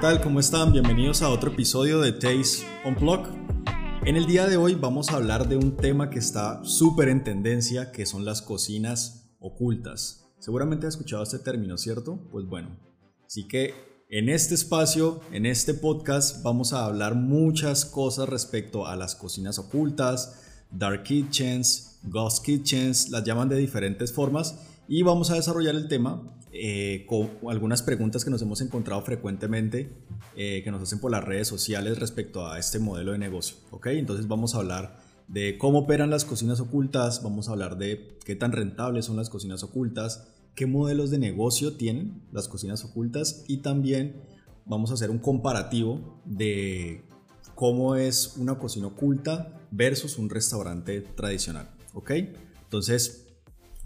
tal? ¿Cómo están? Bienvenidos a otro episodio de Taste Unplug. En el día de hoy vamos a hablar de un tema que está súper en tendencia, que son las cocinas ocultas. Seguramente has escuchado este término, ¿cierto? Pues bueno, así que en este espacio, en este podcast, vamos a hablar muchas cosas respecto a las cocinas ocultas, dark kitchens, ghost kitchens, las llaman de diferentes formas y vamos a desarrollar el tema eh, con algunas preguntas que nos hemos encontrado frecuentemente eh, que nos hacen por las redes sociales respecto a este modelo de negocio. ¿ok? Entonces vamos a hablar de cómo operan las cocinas ocultas, vamos a hablar de qué tan rentables son las cocinas ocultas, qué modelos de negocio tienen las cocinas ocultas y también vamos a hacer un comparativo de cómo es una cocina oculta versus un restaurante tradicional. ¿Ok? Entonces,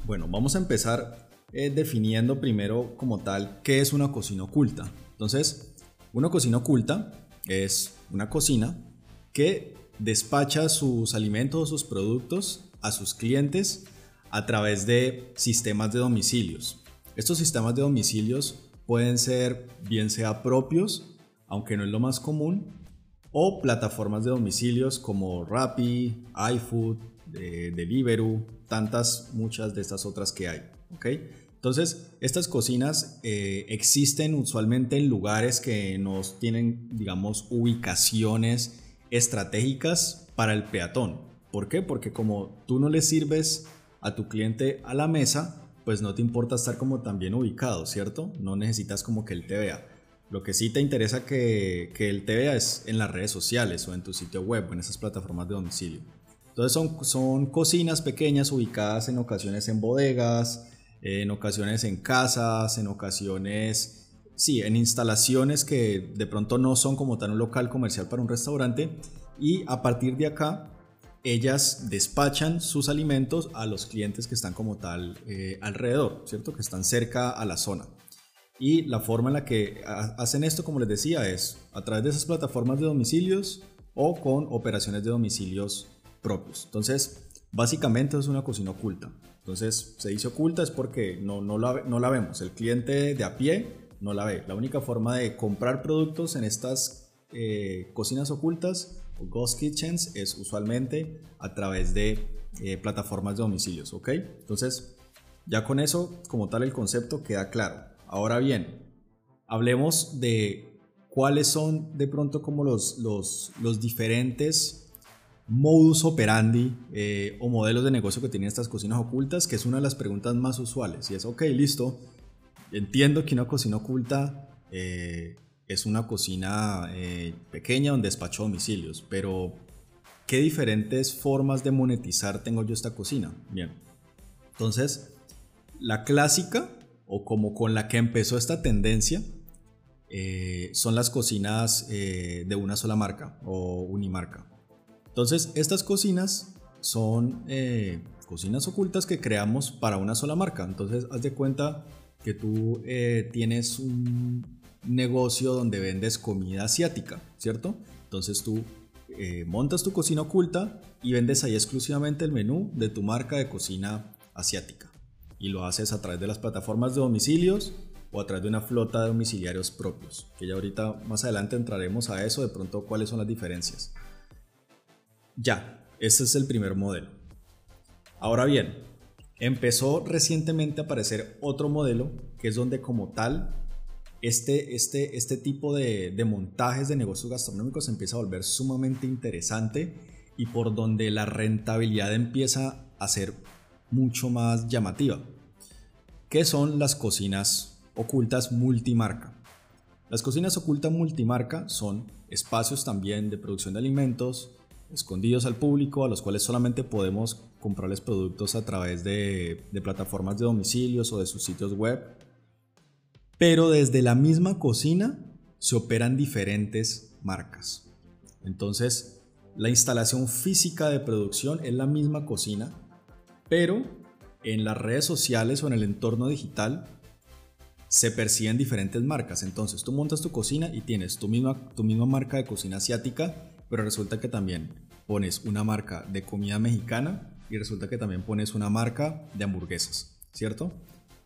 bueno, vamos a empezar eh, definiendo primero como tal qué es una cocina oculta. Entonces, una cocina oculta es una cocina que despacha sus alimentos sus productos a sus clientes a través de sistemas de domicilios. Estos sistemas de domicilios pueden ser bien sea propios, aunque no es lo más común, o plataformas de domicilios como Rappi, iFood, Deliveroo, tantas, muchas de estas otras que hay. ¿okay? Entonces, estas cocinas eh, existen usualmente en lugares que nos tienen, digamos, ubicaciones estratégicas para el peatón. ¿Por qué? Porque como tú no le sirves a tu cliente a la mesa, pues no te importa estar como tan bien ubicado, ¿cierto? No necesitas como que él te vea. Lo que sí te interesa que, que él te vea es en las redes sociales o en tu sitio web o en esas plataformas de domicilio. Entonces son, son cocinas pequeñas ubicadas en ocasiones en bodegas, en ocasiones en casas, en ocasiones, sí, en instalaciones que de pronto no son como tan un local comercial para un restaurante y a partir de acá ellas despachan sus alimentos a los clientes que están como tal eh, alrededor, ¿cierto? Que están cerca a la zona. Y la forma en la que hacen esto, como les decía, es a través de esas plataformas de domicilios o con operaciones de domicilios propios. Entonces, básicamente es una cocina oculta. Entonces, se dice oculta es porque no, no, la, no la vemos. El cliente de a pie no la ve. La única forma de comprar productos en estas eh, cocinas ocultas o ghost kitchens es usualmente a través de eh, plataformas de domicilios, ¿ok? Entonces, ya con eso, como tal, el concepto queda claro. Ahora bien, hablemos de cuáles son de pronto como los, los, los diferentes modus operandi eh, o modelos de negocio que tienen estas cocinas ocultas, que es una de las preguntas más usuales. Y es, ok, listo, entiendo que una cocina oculta eh, es una cocina eh, pequeña donde despacho domicilios, pero ¿qué diferentes formas de monetizar tengo yo esta cocina? Bien, entonces, la clásica, o como con la que empezó esta tendencia, son las cocinas de una sola marca o unimarca. Entonces, estas cocinas son eh, cocinas ocultas que creamos para una sola marca. Entonces, haz de cuenta que tú eh, tienes un negocio donde vendes comida asiática, ¿cierto? Entonces tú eh, montas tu cocina oculta y vendes ahí exclusivamente el menú de tu marca de cocina asiática. Y lo haces a través de las plataformas de domicilios o a través de una flota de domiciliarios propios, que ya ahorita más adelante entraremos a eso, de pronto cuáles son las diferencias. Ya, este es el primer modelo. Ahora bien, empezó recientemente a aparecer otro modelo que es donde como tal este, este, este tipo de, de montajes de negocios gastronómicos empieza a volver sumamente interesante y por donde la rentabilidad empieza a ser mucho más llamativa, que son las cocinas ocultas multimarca. Las cocinas ocultas multimarca son espacios también de producción de alimentos, escondidos al público, a los cuales solamente podemos comprarles productos a través de, plataformas de domicilios o de sus sitios web. Pero desde la misma cocina se operan diferentes marcas. Entonces, la instalación física de producción es la misma cocina, pero en las redes sociales o en el entorno digital se perciben diferentes marcas. Entonces, tú montas tu cocina y tienes tu misma, tu misma marca de cocina asiática, pero resulta que también pones una marca de comida mexicana y resulta que también pones una marca de hamburguesas, ¿cierto?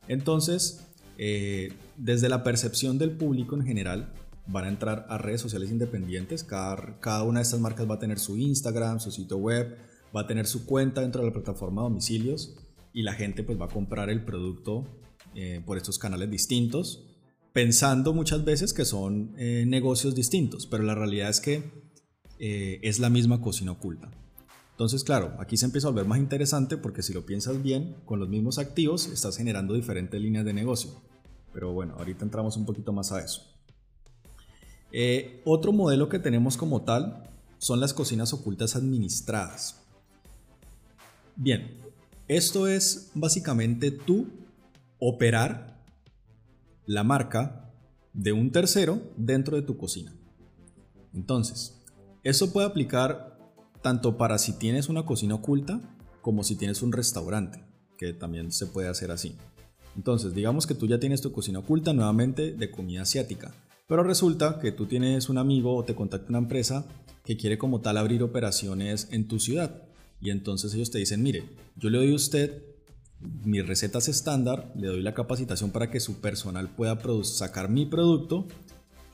Entonces, eh, desde la percepción del público en general, van a entrar a redes sociales independientes. Cada, cada una de estas marcas va a tener su Instagram, su sitio web, va a tener su cuenta dentro de la plataforma de domicilios y la gente pues va a comprar el producto eh, por estos canales distintos, pensando muchas veces que son eh, negocios distintos, pero la realidad es que eh, es la misma cocina oculta. Entonces, claro, aquí se empieza a volver más interesante porque si lo piensas bien, con los mismos activos estás generando diferentes líneas de negocio. Pero bueno, ahorita entramos un poquito más a eso. otro modelo que tenemos como tal son las cocinas ocultas administradas. Bien, esto es básicamente tú operar la marca de un tercero dentro de tu cocina. Entonces, eso puede aplicar tanto para si tienes una cocina oculta como si tienes un restaurante, que también se puede hacer así. Entonces, digamos que tú ya tienes tu cocina oculta nuevamente de comida asiática, pero resulta que tú tienes un amigo o te contacta una empresa que quiere como tal abrir operaciones en tu ciudad. Y entonces ellos te dicen, mire, yo le doy a usted mis recetas estándar, le doy la capacitación para que su personal pueda sacar mi producto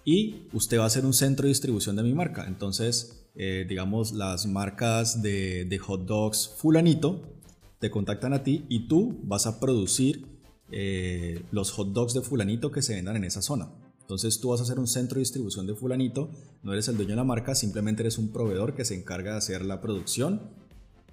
y usted va a ser un centro de distribución de mi marca. Entonces, eh, digamos, las marcas de, hot dogs fulanito te contactan a ti y tú vas a producir eh, los hot dogs de fulanito que se vendan en esa zona. Entonces tú vas a ser un centro de distribución de fulanito, no eres el dueño de la marca, simplemente eres un proveedor que se encarga de hacer la producción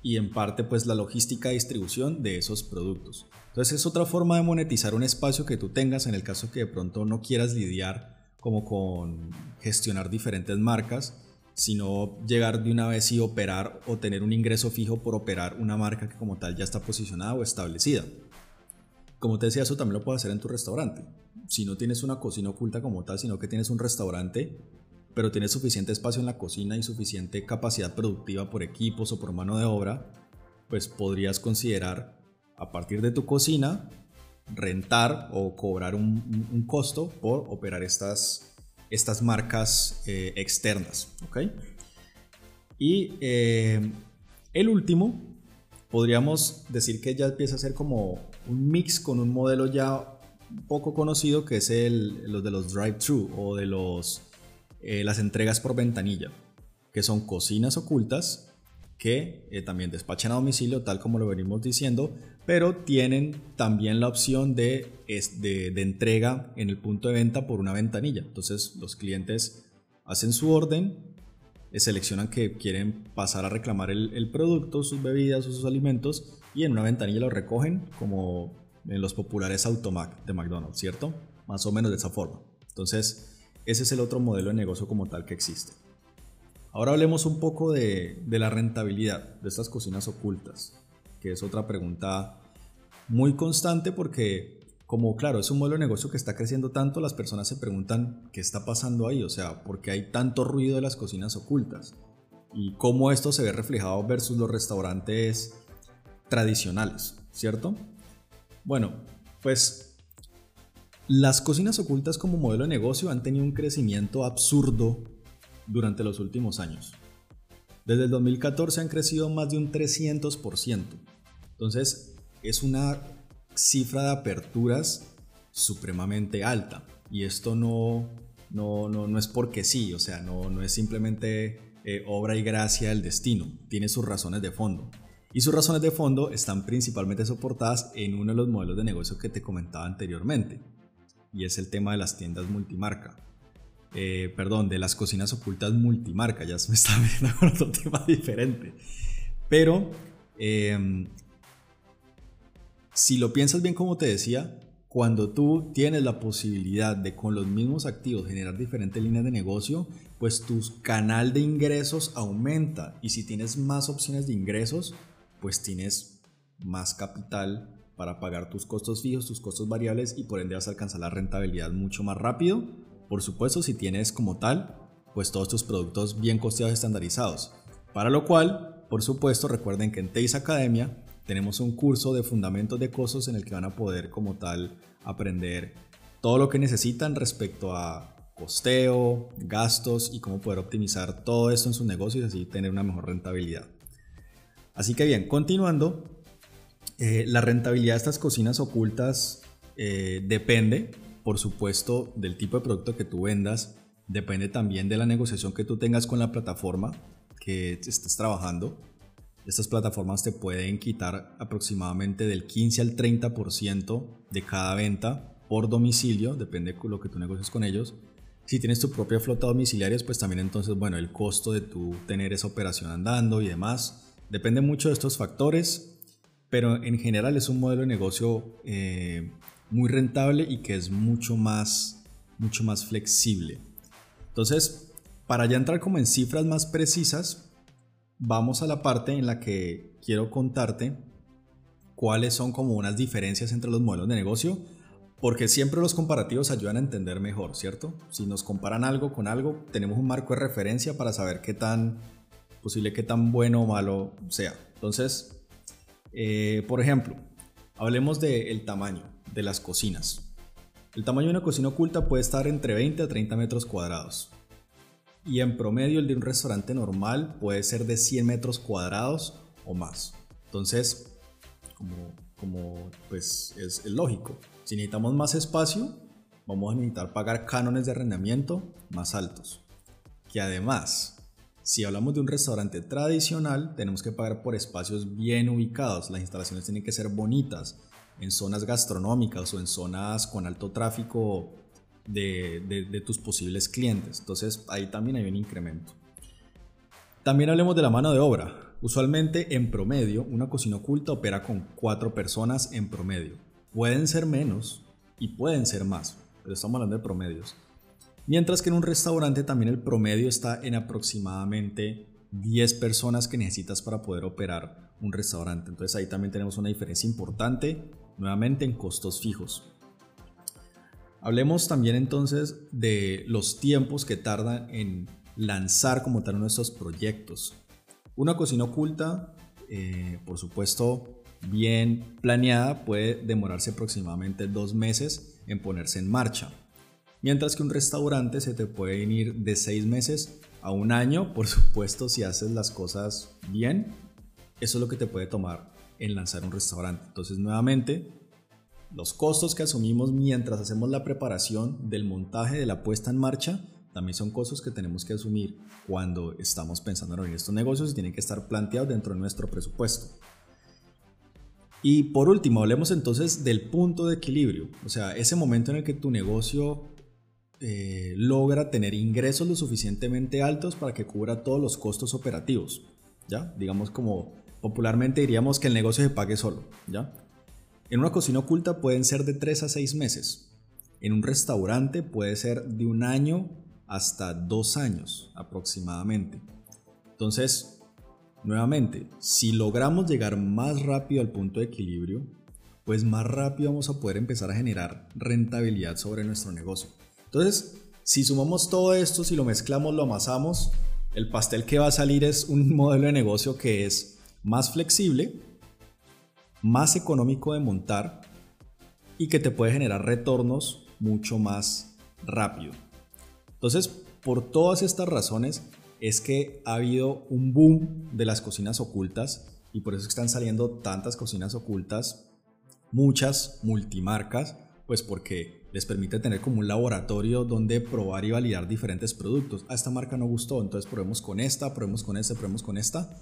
y en parte pues la logística y distribución de esos productos. Entonces es otra forma de monetizar un espacio que tú tengas en el caso que de pronto no quieras lidiar como con gestionar diferentes marcas, sino llegar de una vez y operar o tener un ingreso fijo por operar una marca que como tal ya está posicionada o establecida. Como te decía, eso también lo puedes hacer en tu restaurante. Si no tienes una cocina oculta como tal, sino que tienes un restaurante, pero tienes suficiente espacio en la cocina y suficiente capacidad productiva por equipos o por mano de obra, pues podrías considerar a partir de tu cocina rentar o cobrar un, costo por operar estas, estas marcas eh, externas. Y eh, el último, podríamos decir que ya empieza a ser como un mix con un modelo ya poco conocido que es el, los de los drive-thru o de los eh, las entregas por ventanilla, que son cocinas ocultas que eh, también despachan a domicilio, tal como lo venimos diciendo, pero tienen también la opción de, de, entrega en el punto de venta por una ventanilla. Entonces los clientes hacen su orden, eh, seleccionan que quieren pasar a reclamar el, el, producto, sus bebidas o sus alimentos y en una ventanilla lo recogen como en los populares Automac de McDonald's, ¿cierto? Más o menos de esa forma. Entonces, ese es el otro modelo de negocio como tal que existe. Ahora hablemos un poco de, la rentabilidad de estas cocinas ocultas, que es otra pregunta muy constante porque como claro, es un modelo de negocio que está creciendo tanto, las personas se preguntan qué está pasando ahí, o sea, por qué hay tanto ruido de las cocinas ocultas y cómo esto se ve reflejado versus los restaurantes tradicionales, ¿cierto? Bueno, pues las cocinas ocultas como modelo de negocio han tenido un crecimiento absurdo durante los últimos años. Desde el 2014 han crecido más de un 300%. Entonces es una cifra de aperturas supremamente alta. Y esto no, no, no, es porque sí, o sea, no, no es simplemente eh, obra y gracia del destino, tiene sus razones de fondo. Y sus razones de fondo están principalmente soportadas en uno de los modelos de negocio que te comentaba anteriormente, y es el tema de las tiendas multimarca. Eh, perdón, de las cocinas ocultas multimarca, ya me está viendo con otro tema diferente. Pero, em, si lo piensas bien como te decía, cuando tú tienes la posibilidad de con los mismos activos generar diferentes líneas de negocio, pues tu canal de ingresos aumenta y si tienes más opciones de ingresos, pues tienes más capital para pagar tus costos fijos, tus costos variables y por ende vas a alcanzar la rentabilidad mucho más rápido. Por supuesto, si tienes como tal, pues todos tus productos bien costeados estandarizados. Para lo cual, por supuesto, recuerden que en Teis Academia tenemos un curso de fundamentos de costos en el que van a poder como tal aprender todo lo que necesitan respecto a costeo, gastos y cómo poder optimizar todo esto en sus negocios y así tener una mejor rentabilidad. Así que bien, continuando, eh, la rentabilidad de estas cocinas ocultas eh, depende, por supuesto, del tipo de producto que tú vendas, depende también de la negociación que tú tengas con la plataforma que estés trabajando. Estas plataformas te pueden quitar aproximadamente del 15 al 30% de cada venta por domicilio, depende de lo que tú negocies con ellos. Si tienes tu propia flota domiciliaria, pues también entonces, bueno, el costo de tu tener esa operación andando y demás, depende mucho de estos factores, pero en general es un modelo de negocio eh, muy rentable y que es mucho más, mucho más flexible. Entonces, para ya entrar como en cifras más precisas, vamos a la parte en la que quiero contarte cuáles son como unas diferencias entre los modelos de negocio, porque siempre los comparativos ayudan a entender mejor, ¿cierto? Si nos comparan algo con algo, tenemos un marco de referencia para saber qué tan posible, qué tan bueno o malo sea. Entonces, eh, por ejemplo, hablemos del tamaño de las cocinas. El tamaño de una cocina oculta puede estar entre 20 a 30 metros cuadrados y en promedio el de un restaurante normal puede ser de 100 metros cuadrados o más. Entonces, como, pues es, lógico, si necesitamos más espacio, vamos a necesitar pagar cánones de arrendamiento más altos. Que además, si hablamos de un restaurante tradicional, tenemos que pagar por espacios bien ubicados. Las instalaciones tienen que ser bonitas, en zonas gastronómicas o en zonas con alto tráfico de, tus posibles clientes. Entonces ahí también hay un incremento. También hablemos de la mano de obra. Usualmente en promedio una cocina oculta opera con cuatro personas en promedio. Pueden ser menos y pueden ser más, pero estamos hablando de promedios. Mientras que en un restaurante también el promedio está en aproximadamente 10 personas que necesitas para poder operar un restaurante. Entonces ahí también tenemos una diferencia importante, nuevamente en costos fijos. Hablemos también entonces de los tiempos que tardan en lanzar como tal nuestros proyectos. Una cocina oculta, eh, por supuesto, bien planeada, puede demorarse aproximadamente dos meses en ponerse en marcha. Mientras que un restaurante se te puede ir de seis meses a un año, por supuesto, si haces las cosas bien. Eso es lo que te puede tomar en lanzar un restaurante. Entonces, nuevamente, los costos que asumimos mientras hacemos la preparación del montaje de la puesta en marcha también son costos que tenemos que asumir cuando estamos pensando en abrir estos negocios y tienen que estar planteados dentro de nuestro presupuesto. Y por último, hablemos entonces del punto de equilibrio, o sea, ese momento en el que tu negocio eh, logra tener ingresos lo suficientemente altos para que cubra todos los costos operativos, ¿ya? Digamos como popularmente diríamos que el negocio se pague solo, ¿ya? En una cocina oculta pueden ser de 3 a 6 meses. En un restaurante puede ser de un año hasta dos años aproximadamente. Entonces, nuevamente, si logramos llegar más rápido al punto de equilibrio, pues más rápido vamos a poder empezar a generar rentabilidad sobre nuestro negocio. Entonces, si sumamos todo esto, si lo mezclamos, lo amasamos, el pastel que va a salir es un modelo de negocio que es más flexible, más económico de montar y que te puede generar retornos mucho más rápido. Entonces, por todas estas razones es que ha habido un boom de las cocinas ocultas y por eso están saliendo tantas cocinas ocultas, muchas multimarcas, pues porque les permite tener como un laboratorio donde probar y validar diferentes productos. A esta marca no gustó, entonces probemos con esta, probemos con esta, probemos con esta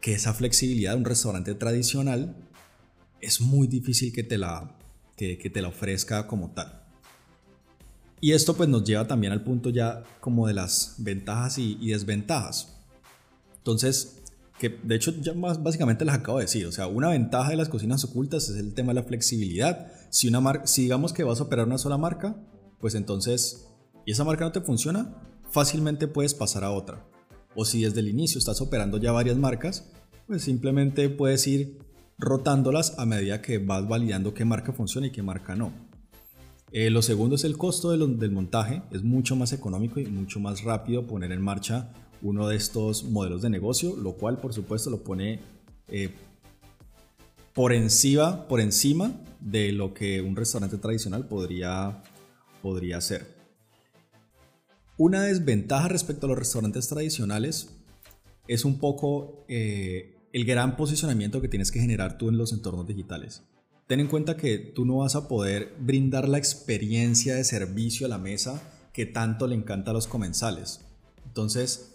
que esa flexibilidad de un restaurante tradicional es muy difícil que te la, que, te la ofrezca como tal. Y esto pues nos lleva también al punto ya como de las ventajas y, desventajas. Entonces, que de hecho ya más básicamente las acabo de decir, o sea, una ventaja de las cocinas ocultas es el tema de la flexibilidad. Si, una marca, si digamos que vas a operar una sola marca, pues entonces, y esa marca no te funciona, fácilmente puedes pasar a otra. O si desde el inicio estás operando ya varias marcas, pues simplemente puedes ir rotándolas a medida que vas validando qué marca funciona y qué marca no. Eh, lo segundo es el costo del montaje. Es mucho más económico y mucho más rápido poner en marcha uno de estos modelos de negocio, lo cual por supuesto lo pone eh, por, encima, por encima de lo que un restaurante tradicional podría, podría hacer. Una desventaja respecto a los restaurantes tradicionales es un poco eh, el gran posicionamiento que tienes que generar tú en los entornos digitales. Ten en cuenta que tú no vas a poder brindar la experiencia de servicio a la mesa que tanto le encanta a los comensales. Entonces,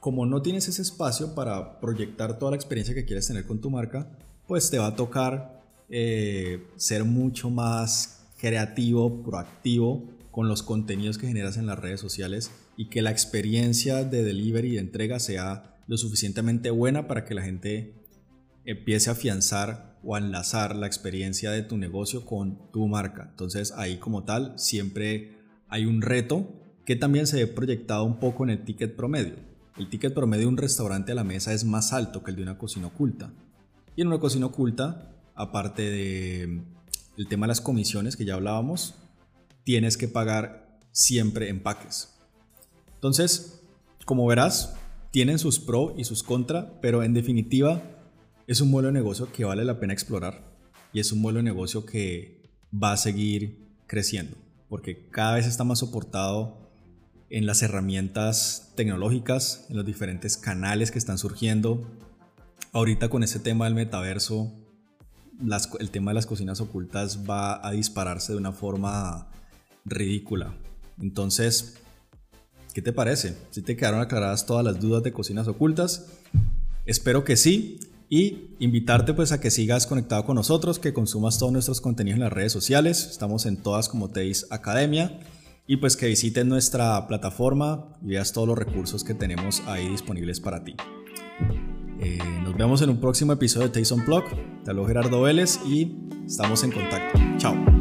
como no tienes ese espacio para proyectar toda la experiencia que quieres tener con tu marca, pues te va a tocar eh, ser mucho más creativo, proactivo con los contenidos que generas en las redes sociales y que la experiencia de delivery y de entrega sea lo suficientemente buena para que la gente empiece a afianzar o a enlazar la experiencia de tu negocio con tu marca. Entonces ahí como tal siempre hay un reto que también se ve proyectado un poco en el ticket promedio. El ticket promedio de un restaurante a la mesa es más alto que el de una cocina oculta. Y en una cocina oculta, aparte de el tema de las comisiones que ya hablábamos, tienes que pagar siempre empaques. Entonces, como verás, tienen sus pros y sus contra, pero en definitiva es un modelo de negocio que vale la pena explorar y es un modelo de negocio que va a seguir creciendo, porque cada vez está más soportado en las herramientas tecnológicas, en los diferentes canales que están surgiendo. Ahorita con este tema del metaverso, el tema de las cocinas ocultas va a dispararse de una forma ridícula. Entonces, ¿qué te parece? ¿Si te quedaron aclaradas todas las dudas de cocinas ocultas? Espero que sí. Y invitarte pues a que sigas conectado con nosotros, que consumas todos nuestros contenidos en las redes sociales. Estamos en todas como Teis Academia. Y pues que visites nuestra plataforma y veas todos los recursos que tenemos ahí disponibles para ti. Eh, nos vemos en un próximo episodio de Taste on Blog. Te hablo Gerardo Vélez y estamos en contacto. Chao.